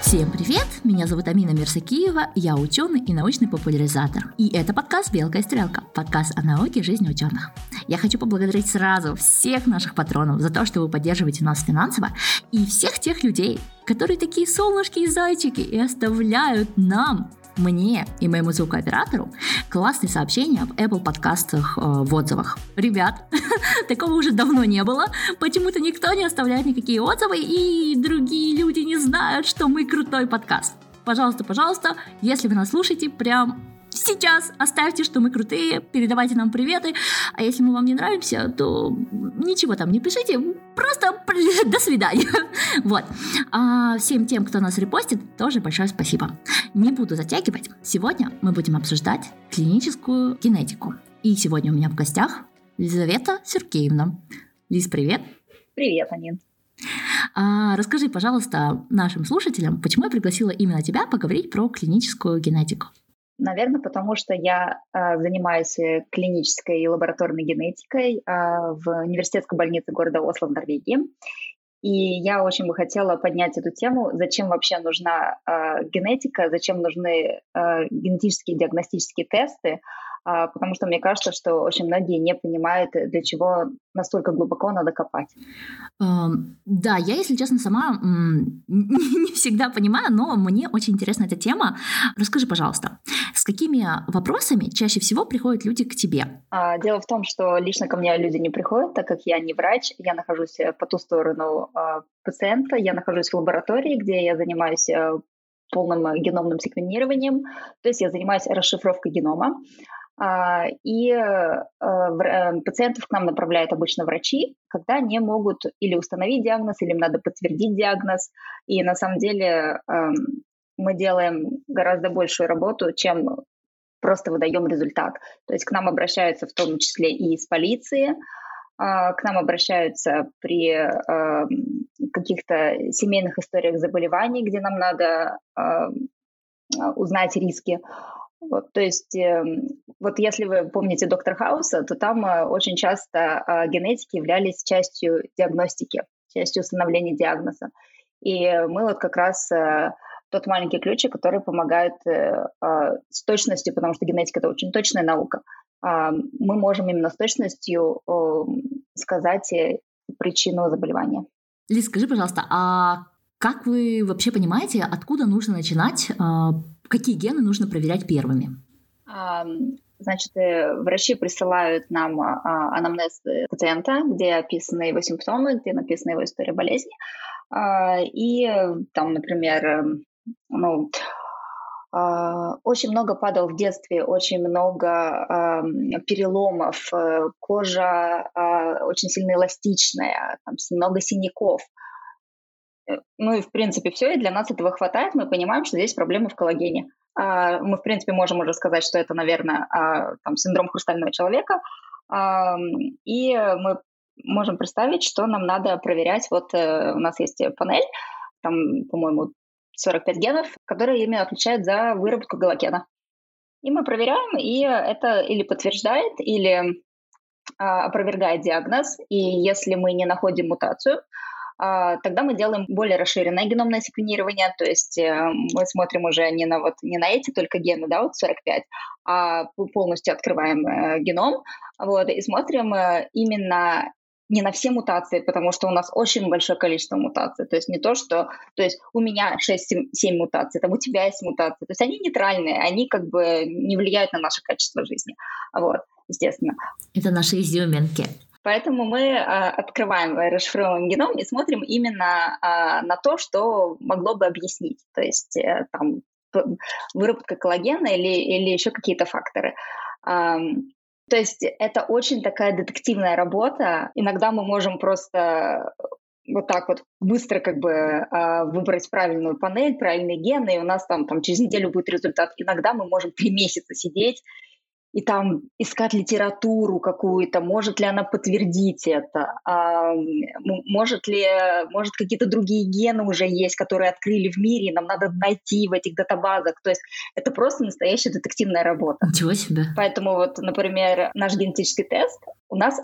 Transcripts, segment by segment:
Всем привет! Меня зовут Амина Мирсакиева, я ученый и научный популяризатор. И это подкаст «Белка и стрелка», подкаст о науке и жизни ученых. Я хочу поблагодарить сразу всех наших патронов за то, что вы поддерживаете нас финансово, и всех тех людей, которые такие солнышки и зайчики и оставляют нам мне и моему звукооператору классные сообщения в Apple подкастах э, в отзывах. Ребят, такого уже давно не было. Почему-то никто не оставляет никакие отзывы, и другие люди не знают, что мы крутой подкаст. Пожалуйста, пожалуйста, если вы нас слушаете, прям сейчас оставьте, что мы крутые, передавайте нам приветы. А если мы вам не нравимся, то ничего там не пишите, просто до свидания. Вот. А всем тем, кто нас репостит, тоже большое спасибо. Не буду затягивать. Сегодня мы будем обсуждать клиническую генетику. И сегодня у меня в гостях Елизавета Сергеевна. Лиз, привет. Привет, Анин. А, расскажи, пожалуйста, нашим слушателям, почему я пригласила именно тебя поговорить про клиническую генетику. Наверное, потому что я э, занимаюсь э, клинической и лабораторной генетикой э, в университетской больнице города Осло в Норвегии. И я очень бы хотела поднять эту тему, зачем вообще нужна э, генетика, зачем нужны э, генетические диагностические тесты, потому что мне кажется, что очень многие не понимают, для чего настолько глубоко надо копать. Да, я, если честно, сама не всегда понимаю, но мне очень интересна эта тема. Расскажи, пожалуйста, с какими вопросами чаще всего приходят люди к тебе? А, дело в том, что лично ко мне люди не приходят, так как я не врач, я нахожусь э, по ту сторону а, пациента, я нахожусь в лаборатории, где я занимаюсь э, полным э, геномным секвенированием, то есть я занимаюсь расшифровкой генома. А, и э, э, пациентов к нам направляют обычно врачи, когда не могут или установить диагноз, или им надо подтвердить диагноз. И на самом деле эм, мы делаем гораздо большую работу, чем просто выдаем результат. То есть к нам обращаются в том числе и из полиции, а, к нам обращаются при эм, каких-то семейных историях заболеваний, где нам надо эм, узнать риски. Вот, то есть, э, вот если вы помните доктор Хауса, то там э, очень часто э, генетики являлись частью диагностики, частью установления диагноза. И мы вот как раз э, тот маленький ключик, который помогает э, э, с точностью, потому что генетика это очень точная наука. Э, мы можем именно с точностью э, сказать причину заболевания. Лиз, скажи, пожалуйста, а как вы вообще понимаете, откуда нужно начинать Какие гены нужно проверять первыми? Значит, э, врачи присылают нам а, анамнез пациента, где описаны его симптомы, где написана его история болезни. А, и там, например, эм, ну, а, очень много падал в детстве, очень много переломов, э, кожа очень сильно эластичная, там, много синяков. Э, ну и, в принципе, все, и для нас этого хватает. Мы понимаем, что здесь проблемы в коллагене. А, мы, в принципе, можем уже сказать, что это, наверное, а, там, синдром хрустального человека. И мы можем представить, что нам надо проверять. Вот э, у нас есть панель, там, по-моему, 45 генов, которые именно отвечают за выработку галогена. И мы проверяем, и это или подтверждает, или а, опровергает диагноз. И если мы не находим мутацию, тогда мы делаем более расширенное геномное секвенирование, то есть э, мы смотрим уже не на, вот, не на эти только гены, да, вот 45, а полностью открываем э, геном, вот, и смотрим э, именно не на все мутации, потому что у нас очень большое количество мутаций. То есть не то, что... То есть у меня 6-7 мутаций, там у тебя есть мутации. То есть они нейтральные, они как бы не влияют на наше качество жизни. Вот, естественно. Это наши изюминки. Поэтому мы а, открываем, расшифровываем геном и смотрим именно а, на то, что могло бы объяснить. То есть а, там выработка коллагена или, или еще какие-то факторы. А, то есть это очень такая детективная работа. Иногда мы можем просто вот так вот быстро как бы э, выбрать правильную панель, правильные гены, и у нас там, там через неделю будет результат. Иногда мы можем три месяца сидеть и там искать литературу какую-то, может ли она подтвердить это, а, может ли, может какие-то другие гены уже есть, которые открыли в мире, и нам надо найти в этих датабазах. То есть это просто настоящая детективная работа. Ничего себе. Поэтому вот, например, наш генетический тест у нас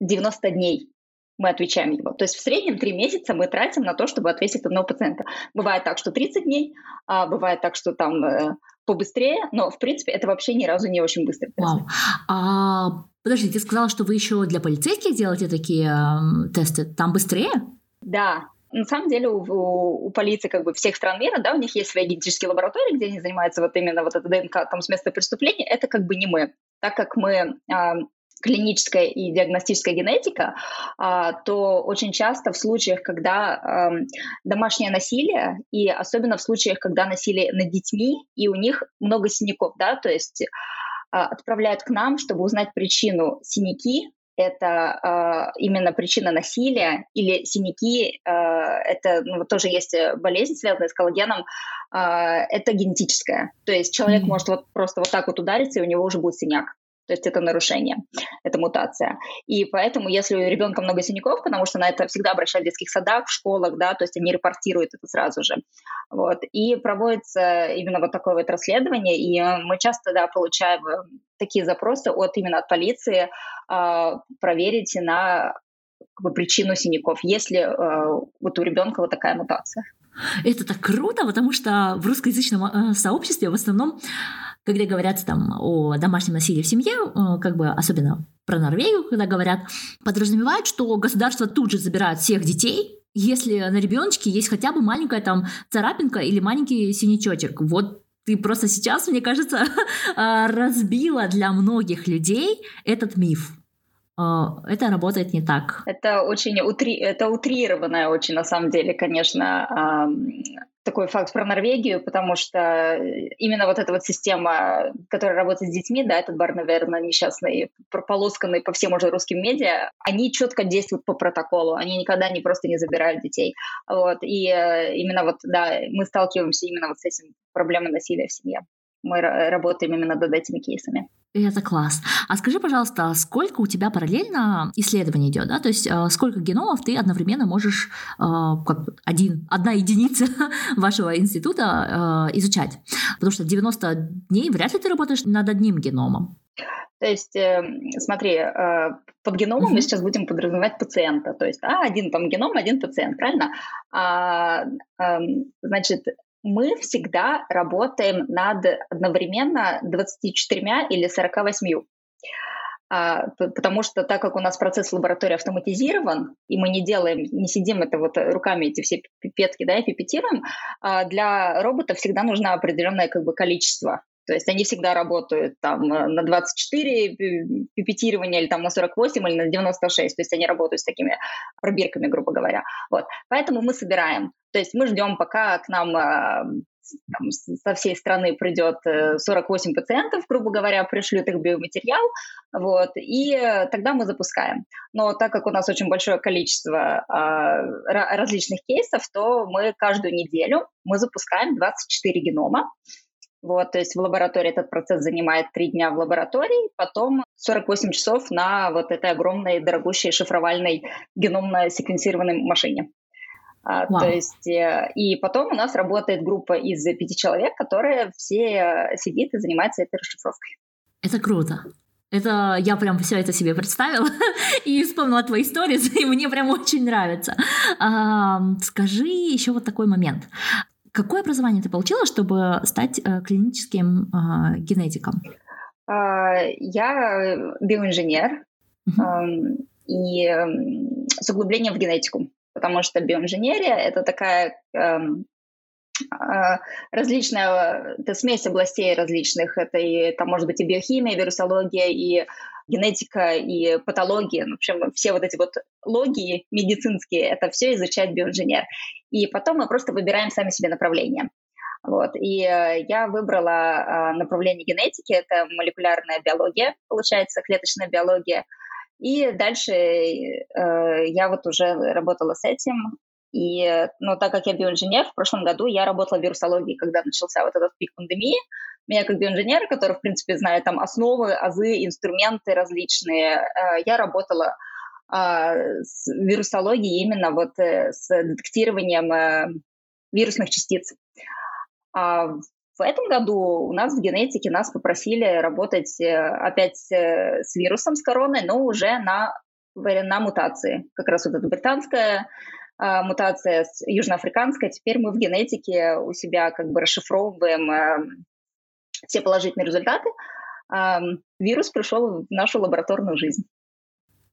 90 дней. мы отвечаем его. То есть в среднем три месяца мы тратим на то, чтобы ответить одного пациента. Бывает так, что 30 дней, а бывает так, что там э, побыстрее, но в принципе это вообще ни разу не очень быстро. Вау. А, подожди, ты сказала, что вы еще для полицейских делаете такие э, тесты. Там быстрее? Да, на самом деле у, у, у полиции как бы всех стран мира, да, у них есть свои генетические лаборатории, где они занимаются вот именно вот это ДНК там с места преступления. Это как бы не мы, так как мы э, клиническая и диагностическая генетика, а, то очень часто в случаях, когда домашнее насилие, и особенно в случаях, когда насилие над детьми, и у них много синяков, да, то есть а, отправляют к нам, чтобы узнать причину синяки, это э, именно причина насилия, или синяки, э, это ну, тоже есть болезнь, связанная с коллагеном, э, это генетическая. То есть человек mm-hmm. может вот просто вот так вот удариться, и у него уже будет синяк. То есть это нарушение, это мутация. И поэтому, если у ребенка много синяков, потому что на это всегда обращают в детских садах, в школах, да, то есть они репортируют это сразу же. Вот. И проводится именно вот такое вот расследование, и мы часто, да, получаем э, такие запросы от именно от полиции э, проверить на как бы, причину синяков, если э, вот у ребенка вот такая мутация. Это так круто, потому что в русскоязычном э, сообществе в основном когда говорят там о домашнем насилии в семье, э, как бы особенно про Норвегию, когда говорят, подразумевают, что государство тут же забирает всех детей, если на ребеночке есть хотя бы маленькая там царапинка или маленький синячочек. Вот ты просто сейчас, мне кажется, разбила для многих людей этот миф. Э, это работает не так. Это очень утри... это утрированное очень, на самом деле, конечно, такой факт про Норвегию, потому что именно вот эта вот система, которая работает с детьми, да, этот бар, наверное, несчастный, прополосканный по всем уже русским медиа, они четко действуют по протоколу, они никогда не просто не забирают детей. Вот, и э, именно вот, да, мы сталкиваемся именно вот с этим проблемой насилия в семье. Мы работаем именно над этими кейсами. Это класс. А скажи, пожалуйста, сколько у тебя параллельно исследований идет, да? То есть э, сколько геномов ты одновременно можешь, э, как один, одна единица вашего института э, изучать? Потому что 90 дней вряд ли ты работаешь над одним геномом. То есть, э, смотри, э, под геномом uh-huh. мы сейчас будем подразумевать пациента. То есть, а, один там геном, один пациент, правильно? А, э, значит, мы всегда работаем над одновременно 24 или 48. А, потому что так как у нас процесс лаборатории автоматизирован, и мы не делаем, не сидим это вот руками эти все пипетки, да, и пипетируем, а для робота всегда нужно определенное как бы количество то есть они всегда работают там э, на 24 пипетирования или там на 48 или на 96. То есть они работают с такими пробирками, грубо говоря. Вот. Поэтому мы собираем. То есть мы ждем, пока к нам э, там, со всей страны придет 48 э, пациентов, грубо говоря, пришлют их биоматериал, вот, и тогда мы запускаем. Но так как у нас очень большое количество э, различных кейсов, то мы каждую неделю мы запускаем 24 генома, вот, то есть в лаборатории этот процесс занимает три дня в лаборатории, потом 48 часов на вот этой огромной дорогущей шифровальной геномно секвенцированной машине. А, то есть, э, и потом у нас работает группа из пяти человек, которые все сидит и занимается этой расшифровкой. Это круто. Это я прям все это себе представила и вспомнила твои истории, и мне прям очень нравится. А, скажи еще вот такой момент. Какое образование ты получила, чтобы стать э, клиническим э, генетиком? А, я биоинженер uh-huh. и с углублением в генетику, потому что биоинженерия это такая эм, а, различная, это смесь областей различных. Это и, это может быть и биохимия, и вирусология, и генетика, и патология. В общем, все вот эти вот логии медицинские, это все изучает биоинженер. И потом мы просто выбираем сами себе направление. Вот. И э, я выбрала э, направление генетики, это молекулярная биология, получается, клеточная биология. И дальше э, я вот уже работала с этим. И, ну, так как я биоинженер, в прошлом году я работала в вирусологии, когда начался вот этот пик пандемии. Меня как биоинженера, который, в принципе, знает там основы, азы, инструменты различные, э, я работала а, с вирусологией именно вот э, с детектированием вирусных частиц. А в этом году у нас в генетике нас попросили работать опять с вирусом, с короной, но уже на на мутации. Как раз вот эта британская мутация с южноафриканской. Теперь мы в генетике у себя как бы расшифровываем а, все положительные результаты. А, вирус пришел в нашу лабораторную жизнь.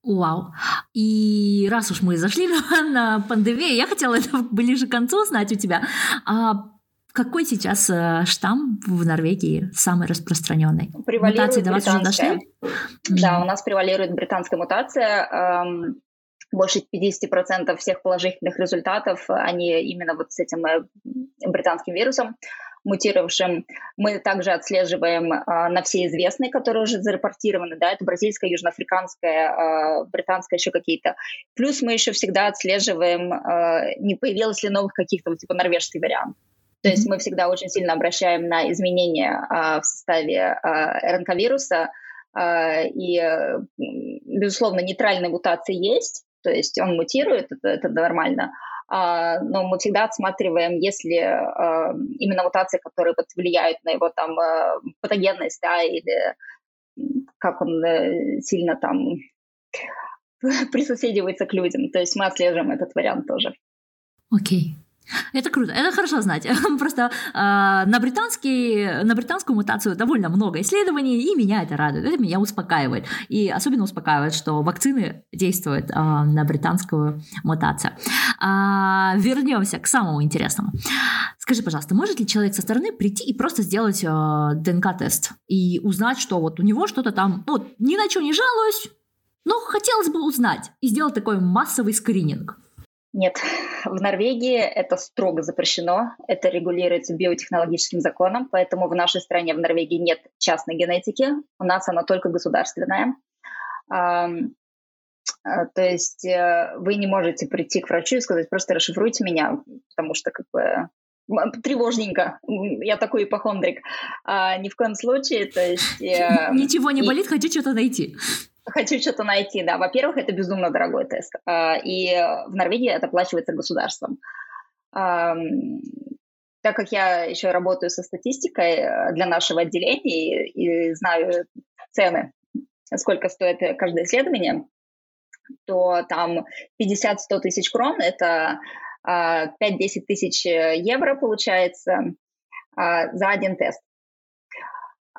Вау. И раз уж мы зашли на, на пандемию, я хотела это ближе к концу узнать у тебя. А какой сейчас э, штамм в Норвегии самый распространенный? Мутации до вас уже дошли? Да, у нас превалирует британская мутация. Больше 50% всех положительных результатов, они именно вот с этим э, британским вирусом мутировавшим. Мы также отслеживаем а, на все известные, которые уже зарепортированы, да, это бразильская, южноафриканская, а, британская, еще какие-то. Плюс мы еще всегда отслеживаем, а, не появилось ли новых каких-то, типа норвежский вариант. То есть мы всегда очень сильно обращаем на изменения а, в составе а, РНК-вируса, а, и, безусловно, нейтральные мутации есть, то есть он мутирует, это, это нормально, а, но мы всегда отсматриваем, если а, именно мутации, которые вот влияют на его там а, патогенность, да, или как он э, сильно там присоседивается к людям. То есть мы отслеживаем этот вариант тоже. Окей. Okay. Это круто, это хорошо знать. Просто э, на, британский, на британскую мутацию довольно много исследований, и меня это радует, это меня успокаивает. И особенно успокаивает, что вакцины действуют э, на британскую мутацию. А, вернемся к самому интересному. Скажи, пожалуйста, может ли человек со стороны прийти и просто сделать э, ДНК-тест и узнать, что вот у него что-то там, ну, ни на что не жалуюсь, но хотелось бы узнать и сделать такой массовый скрининг? Нет, в Норвегии это строго запрещено, это регулируется биотехнологическим законом, поэтому в нашей стране, в Норвегии, нет частной генетики, у нас она только государственная. А, то есть э, вы не можете прийти к врачу и сказать, просто расшифруйте меня, потому что как бы тревожненько. Я такой ипохондрик. А, ни в коем случае. То есть, э, Ничего не болит, хочу что-то найти. Хочу что-то найти, да. Во-первых, это безумно дорогой тест. А, и в Норвегии это оплачивается государством. Так как я еще работаю со статистикой э, для нашего отделения и, знаю цены, сколько стоит каждое исследование, то там 50-100 тысяч крон – это 5-10 а, тысяч евро получается а, за один тест.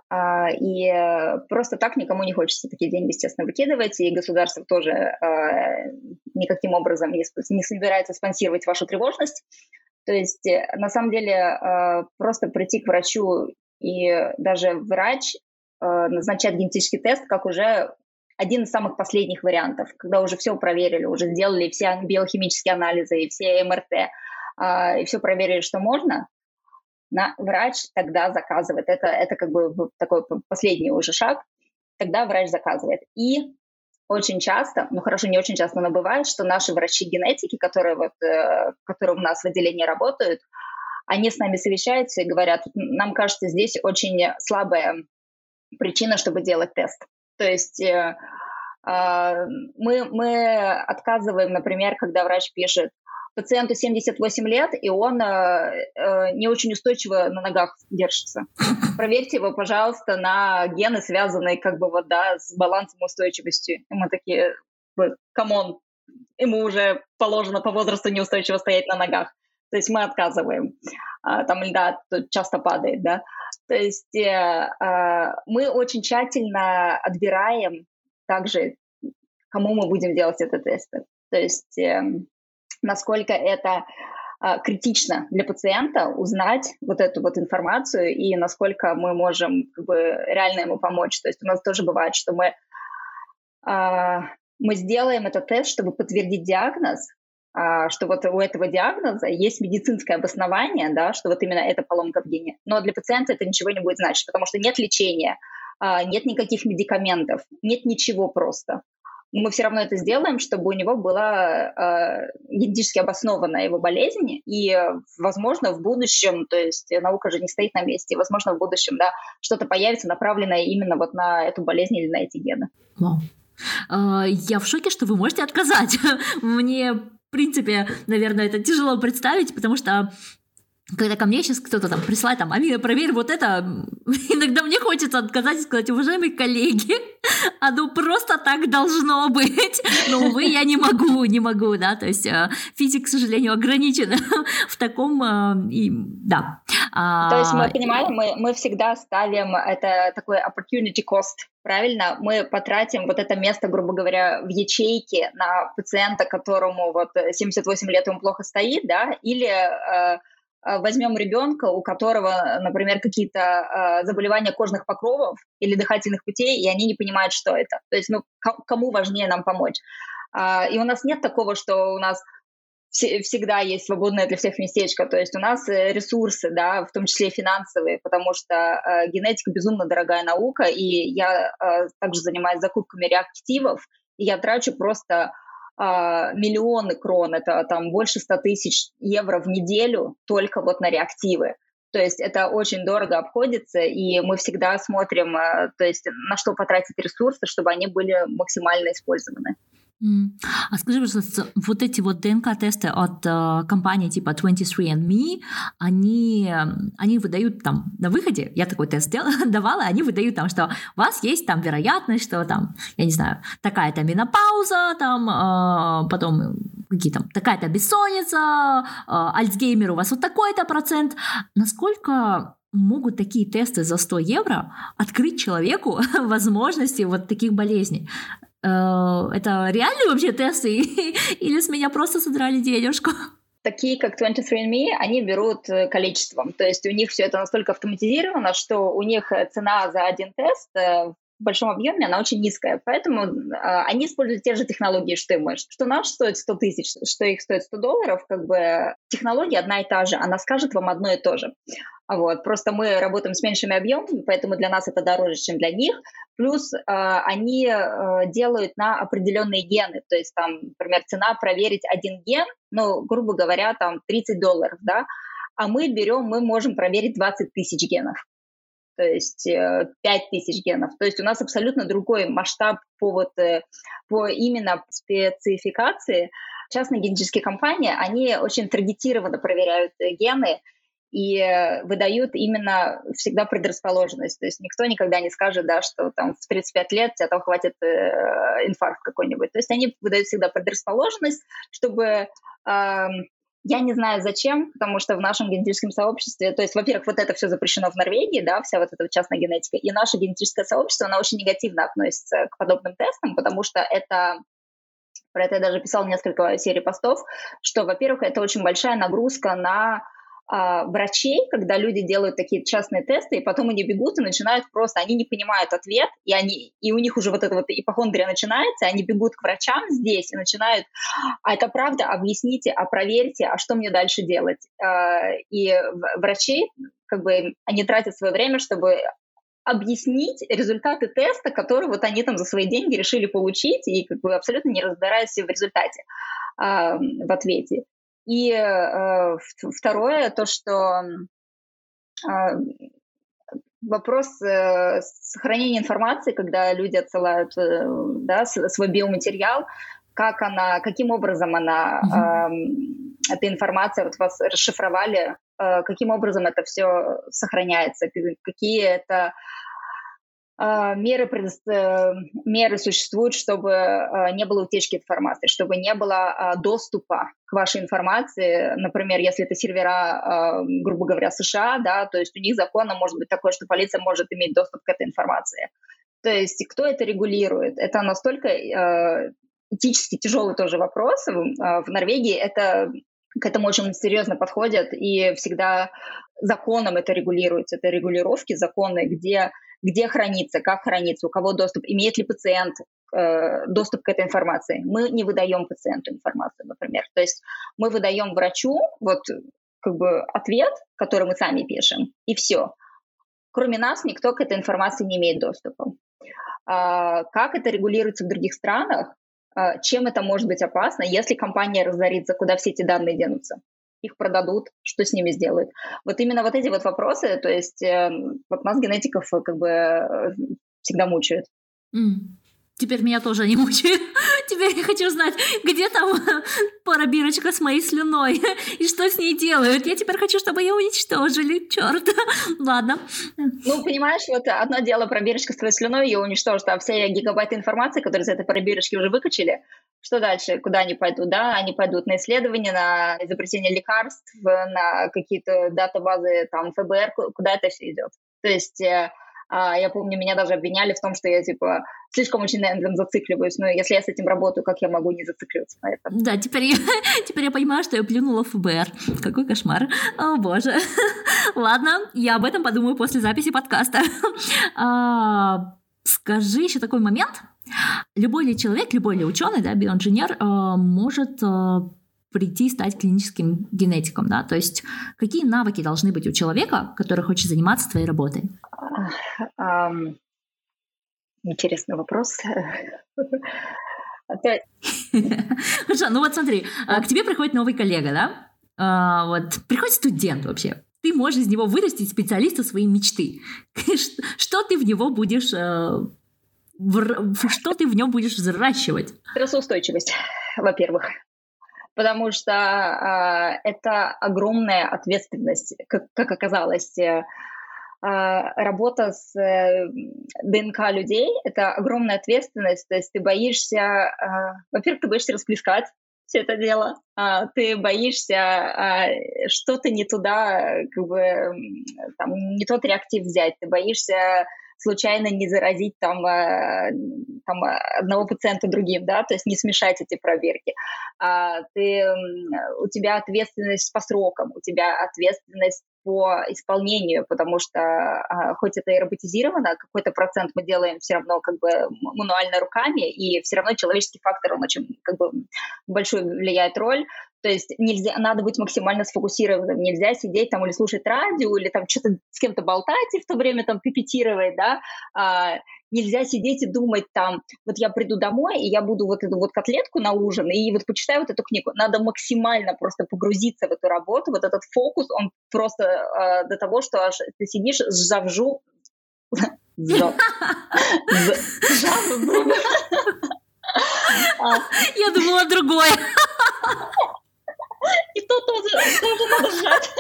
А, и э, просто так никому не хочется такие деньги, естественно, выкидывать, и государство тоже а, никаким образом не, собирается спонсировать вашу тревожность. То есть, э, на самом деле, а, просто прийти к врачу и даже врач назначать генетический тест как уже один из самых последних вариантов, когда уже все проверили, уже сделали все биохимические анализы и все МРТ, и все проверили, что можно, на, врач тогда заказывает. Это, это как бы такой последний уже шаг. Тогда врач заказывает. И очень часто, ну хорошо, не очень часто, но бывает, что наши врачи-генетики, которые, вот, э, которые у нас в отделении работают, они с нами совещаются и говорят, нам кажется, здесь очень слабая причина, чтобы делать тест. То есть э, э, мы, мы отказываем, например, когда врач пишет, пациенту 78 лет, и он э, э, не очень устойчиво на ногах держится. Проверьте его, пожалуйста, на гены, связанные как бы вот, да, с балансом устойчивости. И мы такие, come on, ему уже положено по возрасту неустойчиво стоять на ногах. То есть мы отказываем. А, там льда часто падает, да. То есть э, э, мы очень тщательно отбираем также, кому мы будем делать этот тест. То есть э, насколько это а, критично для пациента узнать вот эту вот информацию и насколько мы можем как бы реально ему помочь. То есть у нас тоже бывает, что мы, э, мы сделаем этот тест, чтобы подтвердить диагноз, э, что вот у этого диагноза есть медицинское обоснование, да, что вот именно это поломка в гене. Но для пациента это ничего не будет значить, потому что нет лечения, нет никаких медикаментов, нет ничего просто но мы все равно это сделаем, чтобы у него была э, генетически обоснованная его болезнь, и, возможно, в будущем, то есть наука же не стоит на месте, возможно, в будущем, да, что-то появится, направленное именно вот на эту болезнь или на эти гены. Вау. Uh, я в шоке, что вы можете отказать. Мне, в принципе, наверное, это тяжело представить, потому что когда ко мне сейчас кто-то там присылает, там, Амина, проверь вот это, иногда мне хочется отказать и сказать, уважаемые коллеги, оно просто так должно быть. Но, увы, я не могу, не могу, да, то есть э, физик, к сожалению, ограничен в таком, э, и, да. А, то есть мы понимаем, мы, мы всегда ставим это такой opportunity cost, правильно? Мы потратим вот это место, грубо говоря, в ячейке на пациента, которому вот 78 лет ему плохо стоит, да, или Э, возьмем ребенка, у которого, например, какие-то э, заболевания кожных покровов или дыхательных путей, и они не понимают, что это. То есть, ну, кому важнее нам помочь? А, и у нас нет такого, что у нас всегда есть свободное для всех местечко. То есть у нас э, ресурсы, да, в том числе финансовые, потому что э, генетика безумно дорогая наука, и я э, также занимаюсь закупками реактивов, и я трачу просто миллионы крон, это там больше 100 тысяч евро в неделю только вот на реактивы. То есть это очень дорого обходится, и мы всегда смотрим, а, то есть на что потратить ресурсы, чтобы они были максимально использованы. А скажи, пожалуйста, вот эти вот ДНК-тесты от э, компании типа 23andMe, они, они выдают там на выходе, я такой тест делала, давала, они выдают там, что у вас есть там вероятность, что там, я не знаю, такая-то менопауза, там, э, потом какие там, такая-то бессонница, э, Альцгеймер у вас вот такой-то процент. Насколько могут такие тесты за 100 евро открыть человеку возможности вот таких болезней. Э, это реальные вообще тесты или с меня просто содрали денежку? такие как 23andMe, они берут э, количеством. То есть у них все это настолько автоматизировано, что у них цена за один тест э, в большом объеме, она очень низкая. Поэтому э, они используют те же технологии, что и мы. Что наш стоит 100 тысяч, что их стоит 100 долларов, как бы технология одна и та же, она скажет вам одно и то же. Вот. Просто мы работаем с меньшими объемами, поэтому для нас это дороже, чем для них. Плюс э, они э, делают на определенные гены. То есть там, например, цена проверить один ген, ну, грубо говоря, там 30 долларов, да, а мы берем, мы можем проверить 20 тысяч генов то есть 5 э, генов. То есть у нас абсолютно другой масштаб по, вот, э, по именно спецификации. Частные генетические компании, они очень таргетированно проверяют э, гены, и выдают именно всегда предрасположенность. То есть никто никогда не скажет, да, что там в 35 лет тебя там хватит э, инфаркт какой-нибудь. То есть они выдают всегда предрасположенность, чтобы э, я не знаю зачем, потому что в нашем генетическом сообществе, то есть, во-первых, вот это все запрещено в Норвегии, да, вся вот эта частная генетика, и наше генетическое сообщество, оно очень негативно относится к подобным тестам, потому что это про это я даже писал несколько серий постов, что, во-первых, это очень большая нагрузка на врачей, когда люди делают такие частные тесты, и потом они бегут и начинают просто, они не понимают ответ, и, они, и у них уже вот эта вот ипохондрия начинается, они бегут к врачам здесь и начинают, а это правда, объясните, а проверьте, а что мне дальше делать? А, и врачи, как бы, они тратят свое время, чтобы объяснить результаты теста, которые вот они там за свои деньги решили получить, и как бы абсолютно не разбираясь в результате, а, в ответе. И э, второе, то, что э, вопрос э, сохранения информации, когда люди отсылают э, да, свой биоматериал, как она, каким образом она, э, эта информация, вот вас расшифровали, э, каким образом это все сохраняется, какие это меры, э, меры существуют, чтобы а, не было утечки информации, чтобы не было а, доступа к вашей информации. Например, если это сервера, грубо говоря, США, да, то есть у них законом может быть такое, что полиция может иметь доступ к этой информации. То есть кто это регулирует? Это настолько этически тяжелый тоже вопрос. В Норвегии это к этому очень серьезно подходят, и всегда законом это регулируется. Это регулировки, законы, где где хранится, как хранится, у кого доступ, имеет ли пациент э, доступ к этой информации. Мы не выдаем пациенту информацию, например. То есть мы выдаем врачу вот как бы ответ, который мы сами пишем, и все. Кроме нас никто к этой информации не имеет доступа. А, как это регулируется в других странах? А, чем это может быть опасно, если компания разорится, куда все эти данные денутся? Их продадут, что с ними сделают. Вот именно вот эти вот вопросы, то есть э, вот нас, генетиков, э, как бы э, всегда мучают. Mm. Теперь меня тоже не мучает. Теперь я хочу знать, где там пробирочка с моей слюной и что с ней делают. Я теперь хочу, чтобы ее уничтожили. Черт. Ладно. Ну, понимаешь, вот одно дело пробирочка с твоей слюной ее уничтожит, а все гигабайты информации, которые из этой пробирочки уже выкачали, что дальше? Куда они пойдут? Да, они пойдут на исследования, на изобретение лекарств, на какие-то датабазы там ФБР, куда это все идет. То есть э, я помню, меня даже обвиняли в том, что я, типа, слишком очень на этом зацикливаюсь. Но если я с этим работаю, как я могу не зацикливаться на этом? Да, теперь я, теперь я понимаю, что я плюнула в ФБР. Какой кошмар. О, боже. Ладно, я об этом подумаю после записи подкаста. А, скажи еще такой момент. Любой ли человек, любой ли ученый, да, биоинженер, а, может а, прийти стать клиническим генетиком, да? То есть какие навыки должны быть у человека, который хочет заниматься твоей работой? Интересный вопрос. Хорошо, ну вот смотри, а, к тебе приходит новый коллега, да? А, вот приходит студент вообще. Ты можешь из него вырастить специалиста своей мечты. Что ты в него будешь э, что ты в нем будешь взращивать? Стрессоустойчивость, во-первых потому что э, это огромная ответственность, как, как оказалось. Э, работа с э, ДНК людей — это огромная ответственность, то есть ты боишься, э, во-первых, ты боишься расплескать все это дело, а, ты боишься а, что-то не туда, как бы, там, не тот реактив взять, ты боишься случайно не заразить там, э, там одного пациента другим, да, то есть не смешать эти проверки. А ты, у тебя ответственность по срокам, у тебя ответственность по исполнению, потому что а, хоть это и роботизировано, какой-то процент мы делаем все равно как бы мануально руками, и все равно человеческий фактор, он очень как бы большую влияет роль. То есть нельзя, надо быть максимально сфокусированным, нельзя сидеть там или слушать радио, или там что-то с кем-то болтать и в то время там пипетировать, да, а, нельзя сидеть и думать там, вот я приду домой, и я буду вот эту вот котлетку на ужин, и вот почитаю вот эту книгу. Надо максимально просто погрузиться в эту работу, вот этот фокус, он просто э, до того, что аж ты сидишь, сжавжу, Я думала другое. И то тоже, тоже надо сжать.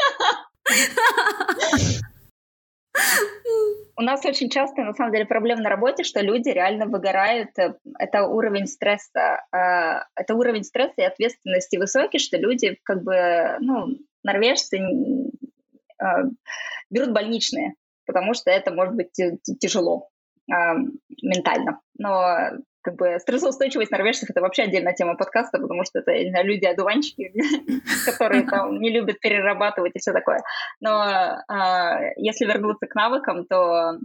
У нас очень часто, на самом деле, проблема на работе, что люди реально выгорают. Это уровень стресса. А, это уровень стресса и ответственности высокий, что люди, как бы, ну, норвежцы а, берут больничные, потому что это может быть тяжело ментально. Но как бы стрессоустойчивость норвежцев это вообще отдельная тема подкаста, потому что это знаю, люди-одуванчики, которые там не любят перерабатывать и все такое. Но а, если вернуться к навыкам, то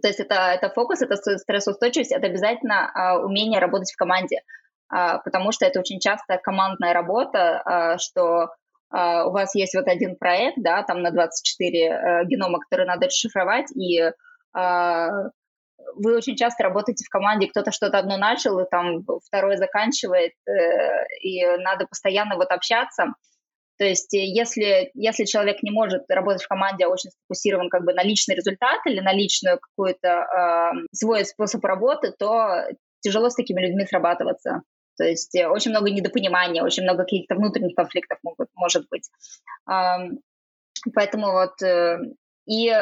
то есть это, это фокус, это стрессоустойчивость, это обязательно а, умение работать в команде, а, потому что это очень часто командная работа, а, что а, у вас есть вот один проект, да, там на 24 а, генома, который надо расшифровать, и а, вы очень часто работаете в команде, кто-то что-то одно начал, и там второй заканчивает, э, и надо постоянно вот общаться. То есть э, если, если человек не может работать в команде, а очень сфокусирован как бы на личный результат или на личную какую-то э, свой способ работы, то тяжело с такими людьми срабатываться. То есть э, очень много недопонимания, очень много каких-то внутренних конфликтов могут, может быть. Э, поэтому вот э, и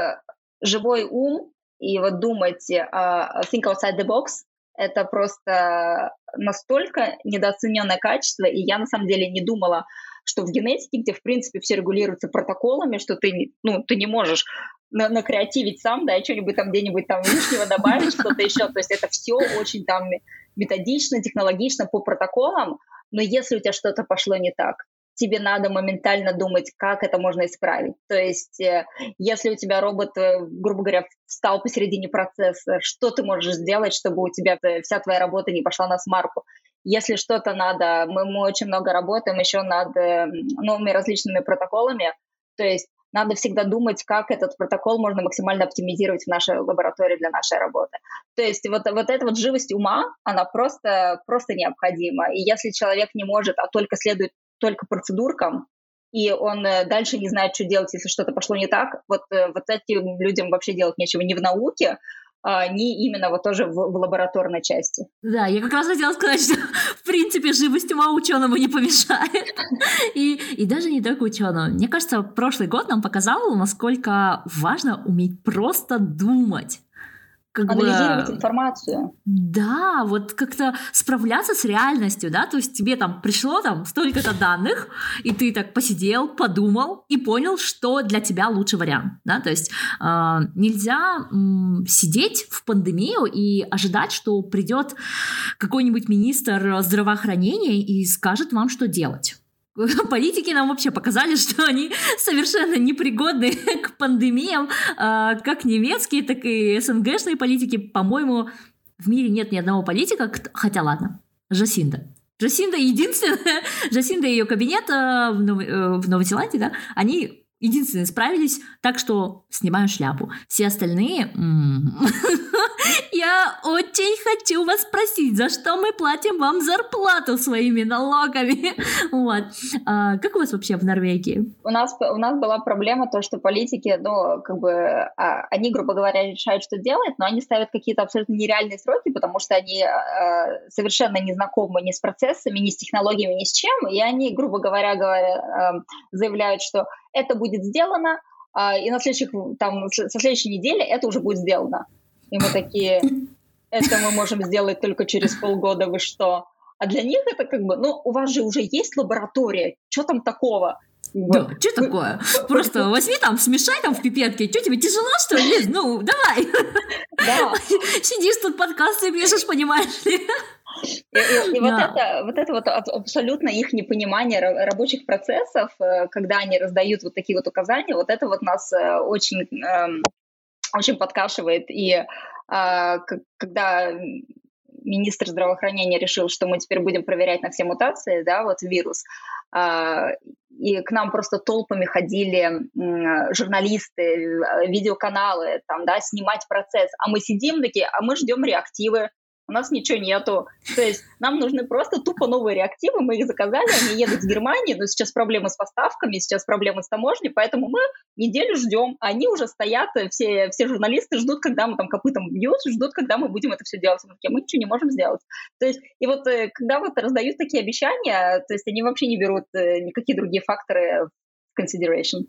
живой ум и вот думать, uh, think outside the box, это просто настолько недооцененное качество, и я на самом деле не думала, что в генетике, где, в принципе, все регулируется протоколами, что ты, ну, ты не можешь на накреативить сам, да, что-нибудь там где-нибудь там лишнего добавить, что-то еще, то есть это все очень там методично, технологично по протоколам, но если у тебя что-то пошло не так, тебе надо моментально думать, как это можно исправить. То есть, э, если у тебя робот, э, грубо говоря, встал посередине процесса, что ты можешь сделать, чтобы у тебя вся твоя работа не пошла на смарку? Если что-то надо, мы, мы очень много работаем еще над э, новыми различными протоколами, то есть надо всегда думать, как этот протокол можно максимально оптимизировать в нашей лаборатории для нашей работы. То есть вот, вот эта вот живость ума, она просто, просто необходима. И если человек не может, а только следует только процедуркам, и он э, дальше не знает, что делать, если что-то пошло не так. Вот, э, вот этим людям вообще делать нечего ни в науке, а не именно вот тоже в, в лабораторной части. Да, я как раз хотела сказать, что в принципе живость ума ученому не помешает. И, и даже не только ученому. Мне кажется, прошлый год нам показал, насколько важно уметь просто думать как анализировать бы, информацию. Да, вот как-то справляться с реальностью, да, то есть тебе там пришло там столько-то данных, и ты так посидел, подумал и понял, что для тебя лучший вариант, да, то есть э, нельзя э, сидеть в пандемию и ожидать, что придет какой-нибудь министр здравоохранения и скажет вам, что делать. Политики нам вообще показали, что они совершенно непригодны к пандемиям, а, как немецкие, так и СНГшные политики. По-моему, в мире нет ни одного политика, хотя ладно, Жасинда. Жасинда единственная, Жасинда и ее кабинет а. Э, в Новой Зеландии, да, они единственные справились, так что снимаю шляпу. Все остальные... Я очень хочу вас спросить, за что мы платим вам зарплату своими налогами? Вот. А, как у вас вообще в Норвегии? У нас, у нас была проблема то, что политики, ну, как бы, а, они, грубо говоря, решают, что делать, но они ставят какие-то абсолютно нереальные сроки, потому что они а, совершенно не знакомы ни с процессами, ни с технологиями, ни с чем, и они, грубо говоря, говоря заявляют, что это будет сделано, и на следующих, там, со следующей недели это уже будет сделано. И мы такие, это мы можем сделать только через полгода, вы что? А для них это как бы, ну, у вас же уже есть лаборатория, что там такого? Да, что такое? Просто возьми там, смешай там в пипетке. Что тебе тяжело, что ли? Ну, давай. Да. Сидишь тут подкасты пишешь, понимаешь ли? И, и, и да. вот, это, вот это вот абсолютно их непонимание рабочих процессов, э, когда они раздают вот такие вот указания, вот это вот нас э, очень эм, очень подкашивает. И а, когда министр здравоохранения решил, что мы теперь будем проверять на все мутации, да, вот вирус, и к нам просто толпами ходили журналисты, видеоканалы, там, да, снимать процесс, а мы сидим такие, а мы ждем реактивы, у нас ничего нету. То есть нам нужны просто тупо новые реактивы, мы их заказали, они едут с Германии, но сейчас проблемы с поставками, сейчас проблемы с таможней, поэтому мы неделю ждем, а они уже стоят, все, все журналисты ждут, когда мы там копытом бьют, ждут, когда мы будем это все делать. Мы, такие, мы ничего не можем сделать. То есть, и вот э, когда вот раздают такие обещания, то есть они вообще не берут э, никакие другие факторы в consideration.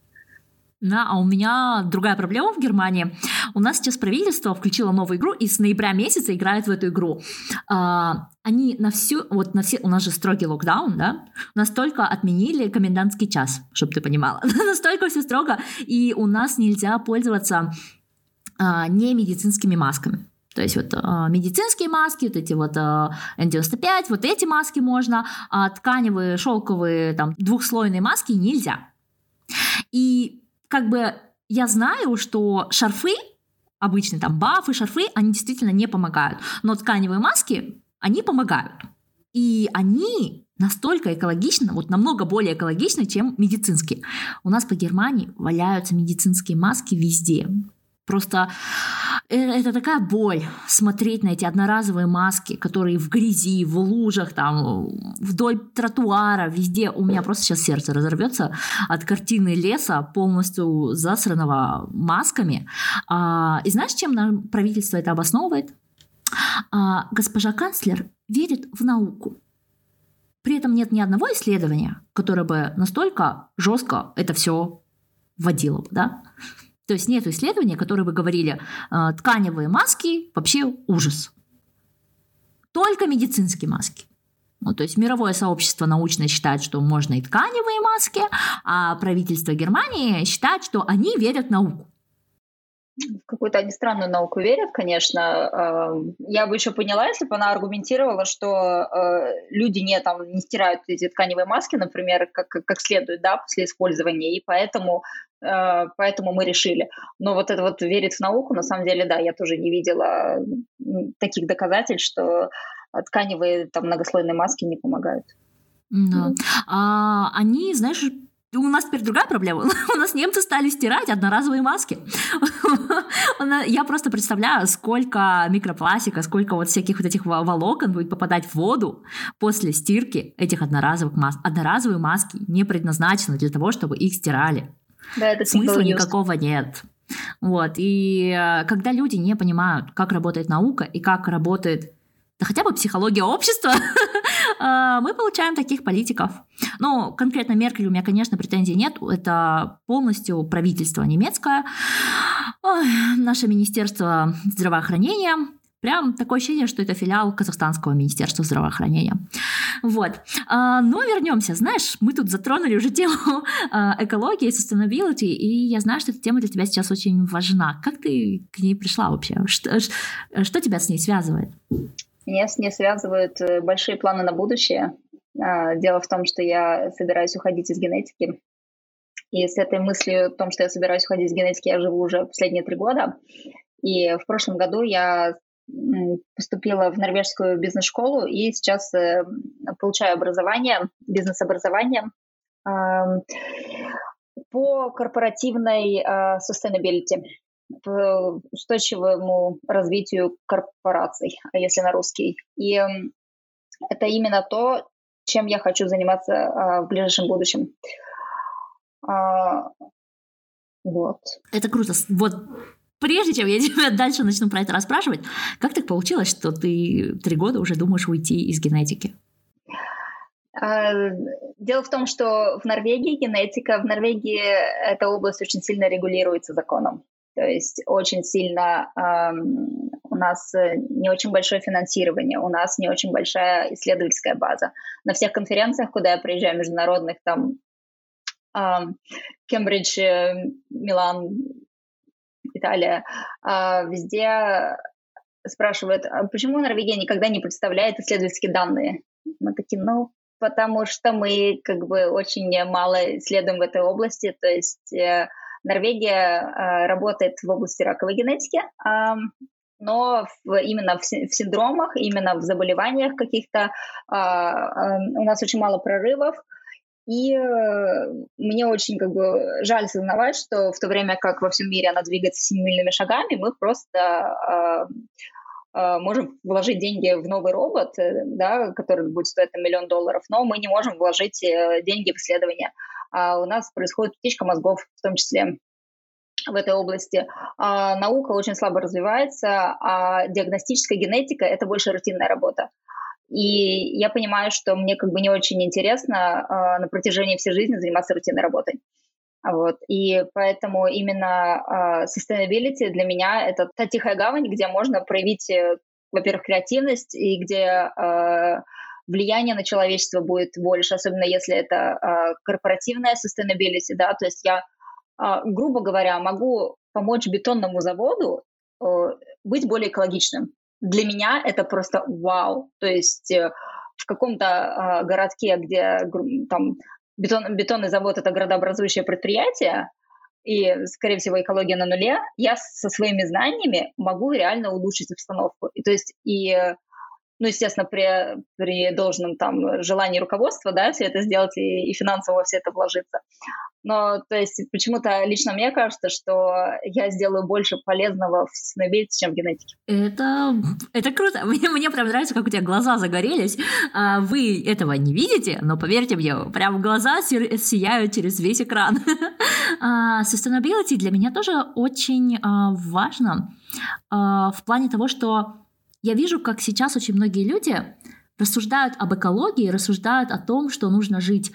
Да, а у меня другая проблема в Германии. У нас сейчас правительство включило новую игру и с ноября месяца играет в эту игру. А, они на всю, вот на все, у нас же строгий локдаун, да, настолько отменили комендантский час, чтобы ты понимала. настолько все строго, и у нас нельзя пользоваться а, не медицинскими масками. То есть вот э, медицинские маски, вот эти вот э, N95, вот эти маски можно, а тканевые, шелковые, там, двухслойные маски нельзя. И как бы я знаю, что шарфы, обычные там бафы, шарфы, они действительно не помогают. Но тканевые маски, они помогают. И они настолько экологичны, вот намного более экологичны, чем медицинские. У нас по Германии валяются медицинские маски везде. Просто э, это такая боль смотреть на эти одноразовые маски, которые в грязи, в лужах, там, вдоль тротуара, везде. У меня просто сейчас сердце разорвется от картины леса, полностью засранного масками. А, и знаешь, чем правительство это обосновывает? А, госпожа канцлер верит в науку. При этом нет ни одного исследования, которое бы настолько жестко это все вводило. Да? То есть нет исследования, которые бы говорили, э, тканевые маски вообще ужас. Только медицинские маски. Ну, то есть мировое сообщество научное считает, что можно и тканевые маски, а правительство Германии считает, что они верят в науку в какую-то они странную науку верят, конечно. Эм, я бы еще поняла, если бы она аргументировала, что э, люди не, там, не стирают эти тканевые маски, например, как, как следует, да, после использования, и поэтому, э, поэтому мы решили. Но вот это вот верить в науку, на самом деле, да, я тоже не видела таких доказательств, что тканевые там многослойные маски не помогают. Да. А, они, знаешь, у нас теперь другая проблема. У нас немцы стали стирать одноразовые маски. Я просто представляю, сколько микропластика, сколько вот всяких вот этих волокон будет попадать в воду после стирки этих одноразовых масок. Одноразовые маски не предназначены для того, чтобы их стирали. Да, это Смысла никакого нет. Вот. И э, когда люди не понимают, как работает наука и как работает да хотя бы психология общества, э, мы получаем таких политиков. Ну, конкретно Меркель у меня, конечно, претензий нет. Это полностью правительство немецкое, наше Министерство здравоохранения, Прям такое ощущение, что это филиал Казахстанского министерства здравоохранения. Вот. А, но вернемся. Знаешь, мы тут затронули уже тему а, экологии, sustainability, и я знаю, что эта тема для тебя сейчас очень важна. Как ты к ней пришла вообще? Что, что тебя с ней связывает? Меня с ней связывают э, большие планы на будущее. А, дело в том, что я собираюсь уходить из генетики. И с этой мыслью о том, что я собираюсь уходить из генетики, я живу уже последние три года. И в прошлом году я поступила в норвежскую бизнес-школу и сейчас э, получаю образование, бизнес-образование по корпоративной а, sustainability, по устойчивому развитию корпораций, если на русский. И это именно то, чем я хочу заниматься а, в ближайшем будущем. А, вот. Это круто. Вот прежде чем я тебя дальше начну про это расспрашивать, как так получилось, что ты три года уже думаешь уйти из генетики? А, дело в том, что в Норвегии генетика, в Норвегии эта область очень сильно регулируется законом. То есть очень сильно эм, у нас не очень большое финансирование, у нас не очень большая исследовательская база. На всех конференциях, куда я приезжаю, международных, там эм, Кембридж, Милан, Италия, а, везде спрашивают, а почему Норвегия никогда не представляет исследовательские данные? Мы такие, ну, потому что мы как бы очень мало исследуем в этой области, то есть э, Норвегия э, работает в области раковой генетики, э, но в, именно в, в синдромах, именно в заболеваниях каких-то э, э, у нас очень мало прорывов, и э, мне очень как бы жаль сознавать, что в то время как во всем мире она двигается семимильными шагами, мы просто можем вложить деньги в новый робот, э, да, который будет стоить там, миллион долларов, но мы не можем вложить э, деньги в исследования. А у нас происходит птичка мозгов в том числе в этой области. А наука очень слабо развивается, а диагностическая генетика – это больше рутинная работа. И я понимаю, что мне как бы не очень интересно э, на протяжении всей жизни заниматься рутинной работой. Вот. И поэтому именно э, sustainability для меня это та тихая гавань, где можно проявить, э, во-первых, креативность и где э, влияние на человечество будет больше, особенно если это э, корпоративная sustainability, да, то есть я, грубо говоря, могу помочь бетонному заводу быть более экологичным для меня это просто вау. То есть э, в каком-то э, городке, где там бетон, бетонный завод это градообразующее предприятие, и, скорее всего, экология на нуле, я со своими знаниями могу реально улучшить обстановку. И, то есть, и ну, естественно, при, при должном там желании руководства, да, все это сделать и, и финансово во все это вложиться. Но, то есть, почему-то лично мне кажется, что я сделаю больше полезного в сыновей, чем в генетике. Это, это круто. Мне, мне прям нравится, как у тебя глаза загорелись. А, вы этого не видите, но поверьте мне, прям глаза сияют через весь экран. А, sustainability для меня тоже очень а, важно в плане того, что я вижу, как сейчас очень многие люди рассуждают об экологии, рассуждают о том, что нужно жить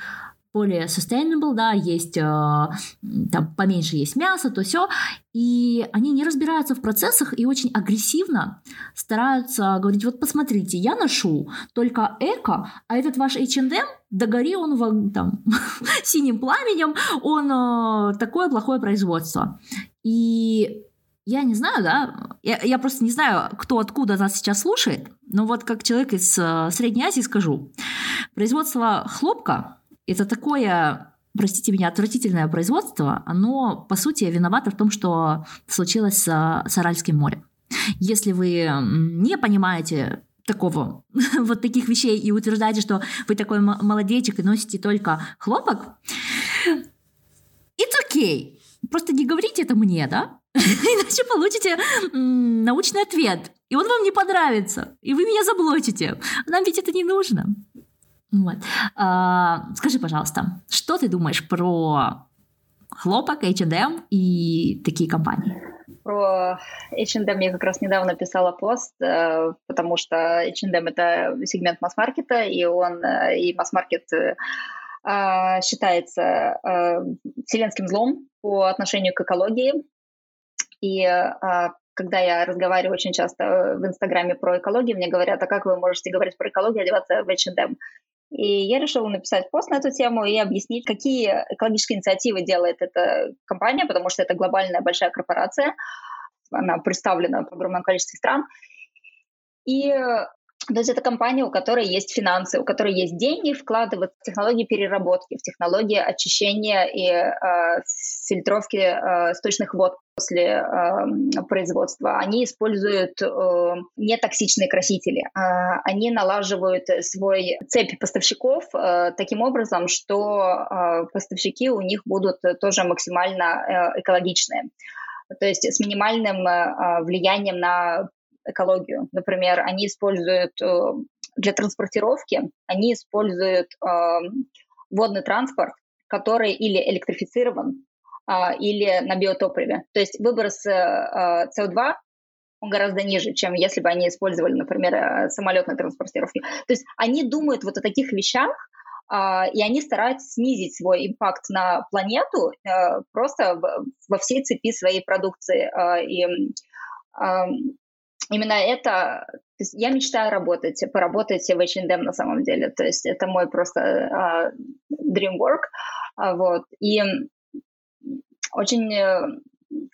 более sustainable, да, есть э, там поменьше есть мясо, то все, и они не разбираются в процессах и очень агрессивно стараются говорить, вот посмотрите, я ношу только эко, а этот ваш H&M, догори он там синим пламенем, он э, такое плохое производство. И я не знаю, да, я, я просто не знаю, кто откуда нас сейчас слушает, но вот как человек из э, Средней Азии скажу. Производство хлопка – это такое, простите меня, отвратительное производство, оно, по сути, виновато в том, что случилось с, с Аральским морем. Если вы не понимаете такого, вот таких вещей и утверждаете, что вы такой молодечек и носите только хлопок, it's okay. Просто не говорите это мне, да? Иначе получите научный ответ, и он вам не понравится, и вы меня заблочите. Нам ведь это не нужно. Вот. А, скажи, пожалуйста, что ты думаешь про хлопок, H&M и такие компании? Про H&M я как раз недавно писала пост, э, потому что H&M это сегмент масс-маркета, и он, э, и масс-маркет э, считается вселенским злом по отношению к экологии. И когда я разговариваю очень часто в Инстаграме про экологию, мне говорят, а как вы можете говорить про экологию, одеваться в H&M? И я решила написать пост на эту тему и объяснить, какие экологические инициативы делает эта компания, потому что это глобальная большая корпорация, она представлена в огромном количестве стран. И то есть это компания, у которой есть финансы, у которой есть деньги, вкладывают в технологии переработки, в технологии очищения и э, фильтровки э, сточных вод после э, производства. Они используют э, нетоксичные красители. Э, они налаживают свой цепь поставщиков э, таким образом, что э, поставщики у них будут тоже максимально э, экологичные то есть с минимальным э, влиянием на экологию. Например, они используют э, для транспортировки, они используют э, водный транспорт, который или электрифицирован, э, или на биотопливе. То есть выброс CO2 он гораздо ниже, чем если бы они использовали, например, самолетной транспортировки. То есть они думают вот о таких вещах, и они стараются снизить свой импакт на планету просто во всей цепи своей продукции. И именно это, то есть я мечтаю работать, поработать в H&M на самом деле, то есть это мой просто uh, dream work, uh, вот, и очень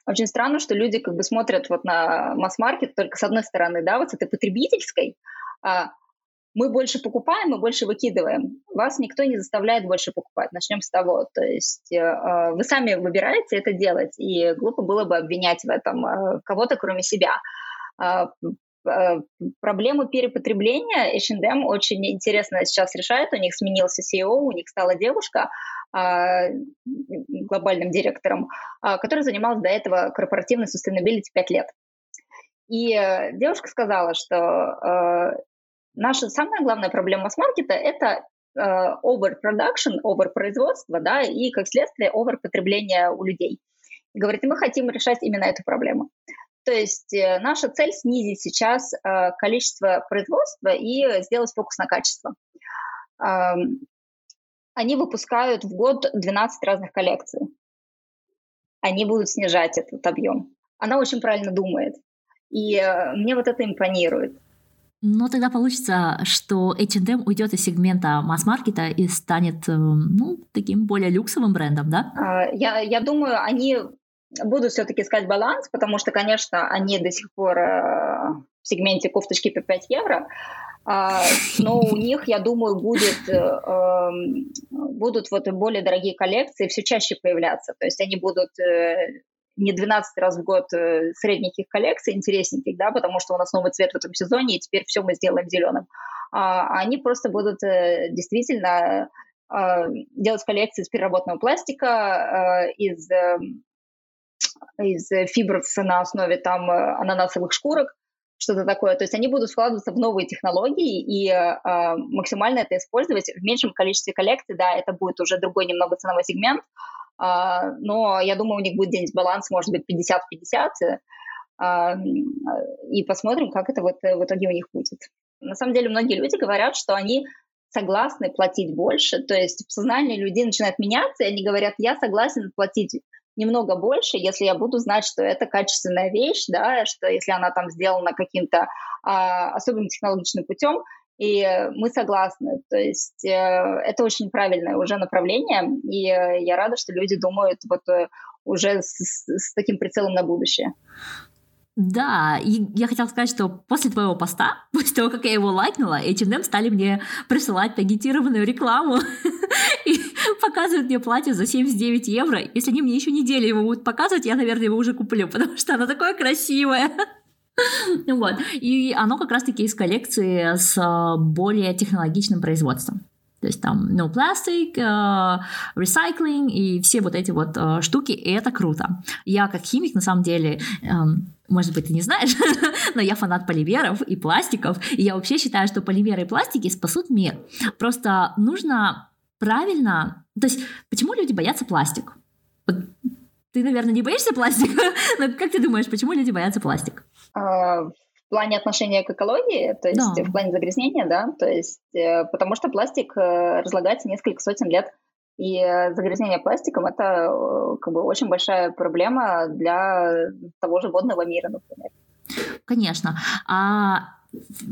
очень странно, что люди как бы смотрят вот на масс-маркет только с одной стороны, да, вот с этой потребительской, а мы больше покупаем, мы больше выкидываем. Вас никто не заставляет больше покупать. Начнем с того. То есть э, вы сами выбираете это делать, и глупо было бы обвинять в этом э, кого-то, кроме себя. А, а, проблему перепотребления H&M очень интересно сейчас решает. У них сменился CEO, у них стала девушка а, глобальным директором, которая занималась до этого корпоративной sustainability 5 лет. И э, девушка сказала, что э, наша самая главная проблема масс-маркета – это э, overproduction, overпроизводство, да, и как следствие overпотребление у людей. И говорит, мы хотим решать именно эту проблему. То есть э, наша цель снизить сейчас э, количество производства и сделать фокус на качество. Они выпускают в год 12 разных коллекций. Они будут снижать этот объем. Она очень правильно думает. И э, мне вот это импонирует. Ну, тогда получится, что H&M уйдет из сегмента масс-маркета и станет, ну, таким более люксовым брендом, да? А, я, я думаю, они Буду все-таки искать баланс, потому что, конечно, они до сих пор э, в сегменте кофточки по 5 евро, а, но у них, я думаю, будет, э, эм, будут вот более дорогие коллекции все чаще появляться. То есть они будут э, не 12 раз в год средненьких коллекций, интересненьких, да, потому что у нас новый цвет в этом сезоне, и теперь все мы сделаем зеленым. А они просто будут действительно делать коллекции из переработанного пластика, из из фибров на основе там э, ананасовых шкурок, что-то такое. То есть они будут вкладываться в новые технологии и э, максимально это использовать в меньшем количестве коллекций. Да, это будет уже другой немного ценовой сегмент, э, но я думаю, у них будет где-нибудь баланс, может быть, 50-50, э, и посмотрим, как это вот в итоге у них будет. На самом деле многие люди говорят, что они согласны платить больше, то есть в сознании людей начинает меняться, и они говорят, я согласен платить немного больше, если я буду знать, что это качественная вещь, да, что если она там сделана каким-то а, особым технологичным путем, и мы согласны. То есть э, это очень правильное уже направление, и э, я рада, что люди думают вот э, уже с, с таким прицелом на будущее. Да, и я хотела сказать, что после твоего поста, после того, как я его лайкнула, H&M стали мне присылать таргетированную рекламу и показывают мне платье за 79 евро. Если они мне еще неделю его будут показывать, я, наверное, его уже куплю, потому что оно такое красивое. Вот. И оно как раз-таки из коллекции с а, более технологичным производством. То есть там no plastic, uh, recycling и все вот эти вот uh, штуки, и это круто. Я как химик, на самом деле, um, может быть, ты не знаешь, но я фанат полимеров и пластиков, и я вообще считаю, что полимеры и пластики спасут мир. Просто нужно правильно... То есть почему люди боятся пластик? Ты, наверное, не боишься пластика, но как ты думаешь, почему люди боятся пластик? А, в плане отношения к экологии, то есть да. в плане загрязнения, да, то есть э, потому что пластик э, разлагается несколько сотен лет, и загрязнение пластиком это э, как бы очень большая проблема для того же водного мира, например. Конечно. А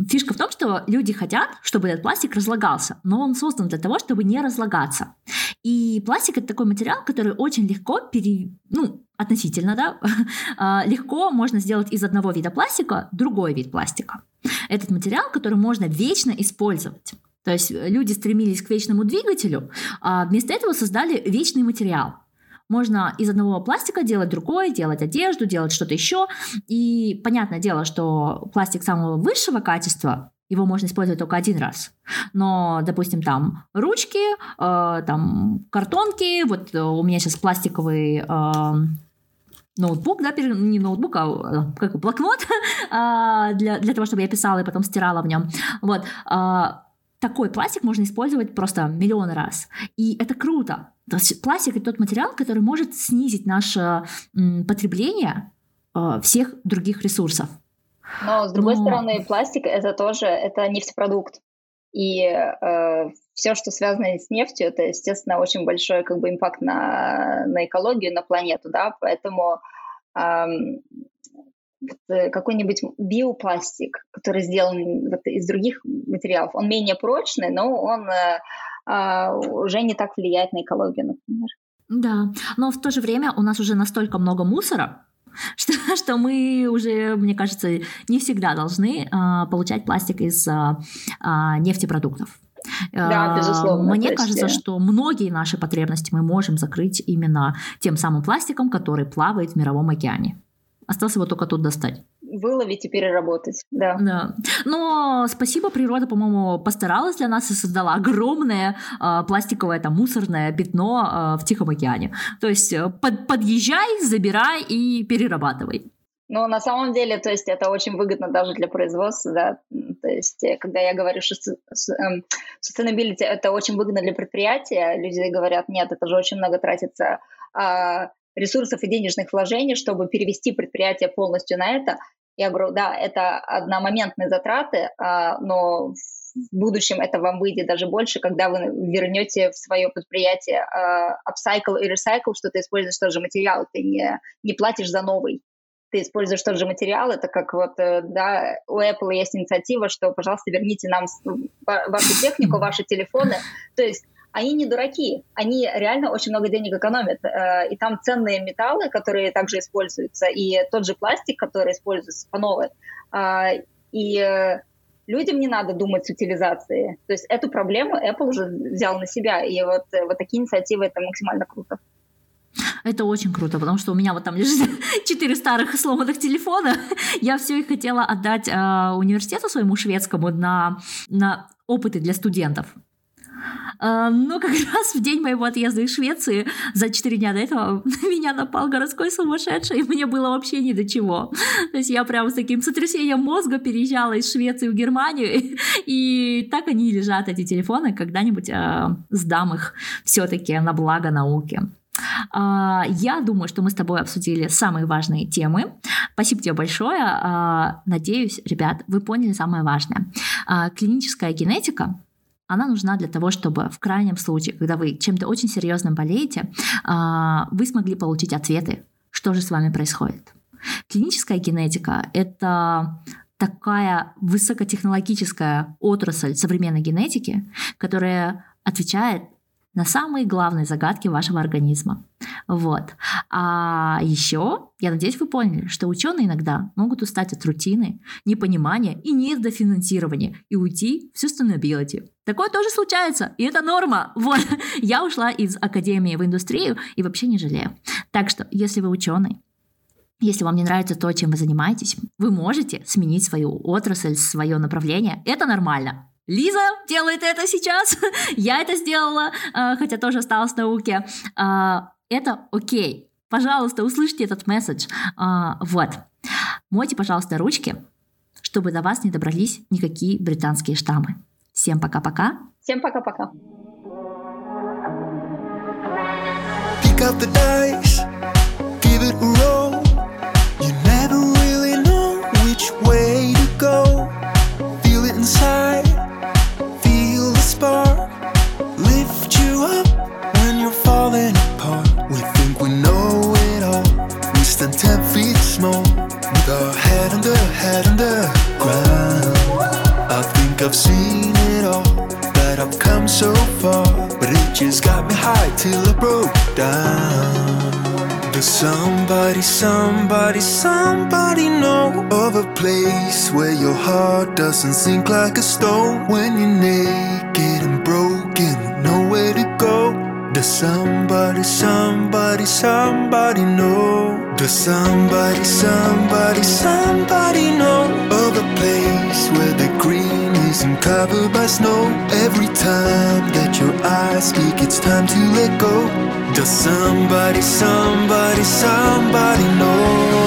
фишка в том, что люди хотят, чтобы этот пластик разлагался, но он создан для того, чтобы не разлагаться. И пластик это такой материал, который очень легко пере, ну, относительно, да, а, легко можно сделать из одного вида пластика другой вид пластика. Этот материал, который можно вечно использовать. То есть люди стремились к вечному двигателю, а вместо этого создали вечный материал. Можно из одного пластика делать другое, делать одежду, делать что-то еще. И понятное дело, что пластик самого высшего качества его можно использовать только один раз. Но, допустим, там ручки, э, там картонки, вот у меня сейчас пластиковый э, ноутбук, да, не ноутбук, а э, как блокнот а, для, для того, чтобы я писала и потом стирала в нем. Вот. Такой пластик можно использовать просто миллион раз. И это круто. То есть пластик — это тот материал, который может снизить наше потребление э, всех других ресурсов. Но, с другой Но... стороны, пластик — это тоже это нефтепродукт. И э, все, что связано с нефтью, это, естественно, очень большой как бы, импакт на, на экологию, на планету, да, поэтому эм, Э, какой-нибудь биопластик, который сделан вот из других материалов, он менее прочный, но он э, э, уже не так влияет на экологию, например. Да, но в то же время у нас уже настолько много мусора, что, что мы уже, мне кажется, не всегда должны э, получать пластик из э, э, нефтепродуктов. Да, безусловно. Мне кажется, есть... что многие наши потребности мы можем закрыть именно тем самым пластиком, который плавает в мировом океане. Осталось его только тут достать. Выловить и переработать, да. Да. Но спасибо, природа, по-моему, постаралась для нас и создала огромное э, пластиковое там мусорное пятно э, в Тихом океане. То есть э, под, подъезжай, забирай и перерабатывай. Ну, на самом деле, то есть это очень выгодно даже для производства, да, то есть э, когда я говорю, что эм, sustainability это очень выгодно для предприятия, люди говорят, нет, это же очень много тратится а, ресурсов и денежных вложений, чтобы перевести предприятие полностью на это. Я говорю, да, это одномоментные затраты, а, но в будущем это вам выйдет даже больше, когда вы вернете в свое предприятие uh, upcycle и recycle, что ты используешь тот же материал, ты не, не платишь за новый, ты используешь тот же материал, это как вот, э, да, у Apple есть инициатива, что, пожалуйста, верните нам вашу технику, ваши телефоны, то есть они не дураки, они реально очень много денег экономят. Э, и там ценные металлы, которые также используются, и тот же пластик, который используется по новой. А, и э, людям не надо думать с утилизацией. То есть эту проблему Apple уже взял на себя, и вот, э, вот такие инициативы это максимально круто. Это очень круто, потому что у меня вот там лежит четыре старых сломанных телефона. Я все их хотела отдать э, университету своему шведскому на, на опыты для студентов. А, но как раз в день моего отъезда из Швеции, за 4 дня до этого, на меня напал городской сумасшедший, и мне было вообще ни до чего. То есть я прям с таким сотрясением мозга переезжала из Швеции в Германию, и так они лежат, эти телефоны, когда-нибудь э, сдам их все-таки на благо науки. Uh, я думаю, что мы с тобой обсудили самые важные темы. Спасибо тебе большое. Надеюсь, ребят, вы поняли самое важное. Клиническая генетика она нужна для того, чтобы в крайнем случае, когда вы чем-то очень серьезным болеете, а, вы смогли получить ответы, что же с вами происходит. Клиническая генетика — это такая высокотехнологическая отрасль современной генетики, которая отвечает на самые главные загадки вашего организма. Вот. А еще, я надеюсь, вы поняли, что ученые иногда могут устать от рутины, непонимания и недофинансирования и уйти в sustainability. Такое тоже случается, и это норма. Вот. Я ушла из академии в индустрию и вообще не жалею. Так что, если вы ученый, если вам не нравится то, чем вы занимаетесь, вы можете сменить свою отрасль, свое направление. Это нормально. Лиза делает это сейчас, я это сделала, э, хотя тоже осталась в науке. Э, это окей. Пожалуйста, услышьте этот месседж. Э, вот. Мойте, пожалуйста, ручки, чтобы до вас не добрались никакие британские штаммы. Всем пока-пока. Всем пока-пока. give it a roll. You never really know which way to go. Feel it inside, somebody, somebody, somebody know of a place where your heart doesn't sink like a stone when you're naked and broken nowhere to go? Does somebody, somebody, somebody know? Does somebody, somebody, somebody know covered by snow? Every time that your eyes speak, it's time to let go. Does somebody, somebody, somebody know?